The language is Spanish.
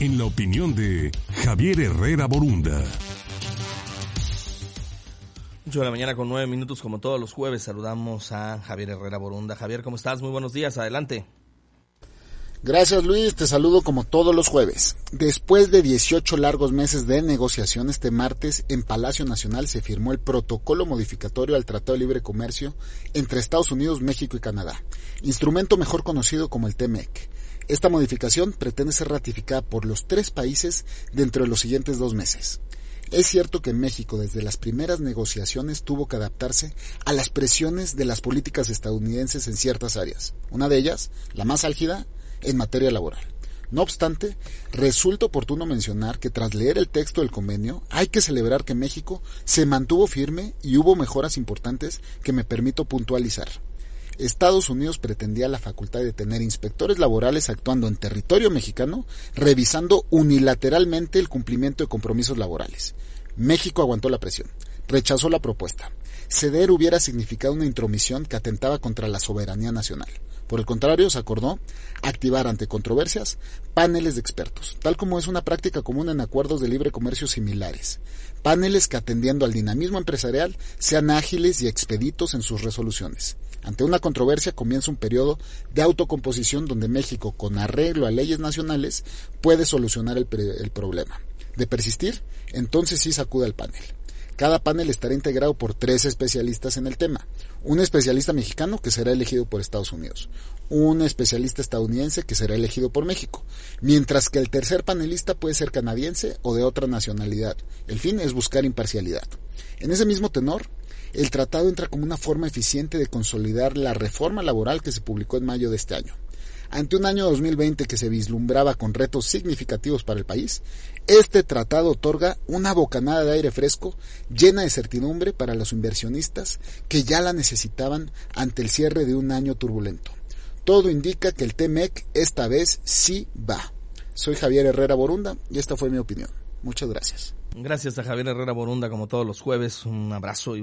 en la opinión de Javier Herrera Borunda. 8 de la mañana con 9 minutos, como todos los jueves, saludamos a Javier Herrera Borunda. Javier, ¿cómo estás? Muy buenos días, adelante. Gracias Luis, te saludo como todos los jueves. Después de 18 largos meses de negociación, este martes en Palacio Nacional se firmó el protocolo modificatorio al Tratado de Libre Comercio entre Estados Unidos, México y Canadá, instrumento mejor conocido como el TMEC. Esta modificación pretende ser ratificada por los tres países dentro de los siguientes dos meses. Es cierto que México desde las primeras negociaciones tuvo que adaptarse a las presiones de las políticas estadounidenses en ciertas áreas. Una de ellas, la más álgida, en materia laboral. No obstante, resulta oportuno mencionar que tras leer el texto del convenio, hay que celebrar que México se mantuvo firme y hubo mejoras importantes que me permito puntualizar. Estados Unidos pretendía la facultad de tener inspectores laborales actuando en territorio mexicano, revisando unilateralmente el cumplimiento de compromisos laborales. México aguantó la presión, rechazó la propuesta. Ceder hubiera significado una intromisión que atentaba contra la soberanía nacional. Por el contrario, se acordó activar ante controversias paneles de expertos, tal como es una práctica común en acuerdos de libre comercio similares. Paneles que atendiendo al dinamismo empresarial sean ágiles y expeditos en sus resoluciones. Ante una controversia comienza un periodo de autocomposición donde México, con arreglo a leyes nacionales, puede solucionar el, el problema. De persistir, entonces sí sacude al panel. Cada panel estará integrado por tres especialistas en el tema. Un especialista mexicano que será elegido por Estados Unidos. Un especialista estadounidense que será elegido por México. Mientras que el tercer panelista puede ser canadiense o de otra nacionalidad. El fin es buscar imparcialidad. En ese mismo tenor, el tratado entra como una forma eficiente de consolidar la reforma laboral que se publicó en mayo de este año. Ante un año 2020 que se vislumbraba con retos significativos para el país, este tratado otorga una bocanada de aire fresco llena de certidumbre para los inversionistas que ya la necesitaban ante el cierre de un año turbulento. Todo indica que el TMEC esta vez sí va. Soy Javier Herrera Borunda y esta fue mi opinión. Muchas gracias. Gracias a Javier Herrera Borunda, como todos los jueves. Un abrazo y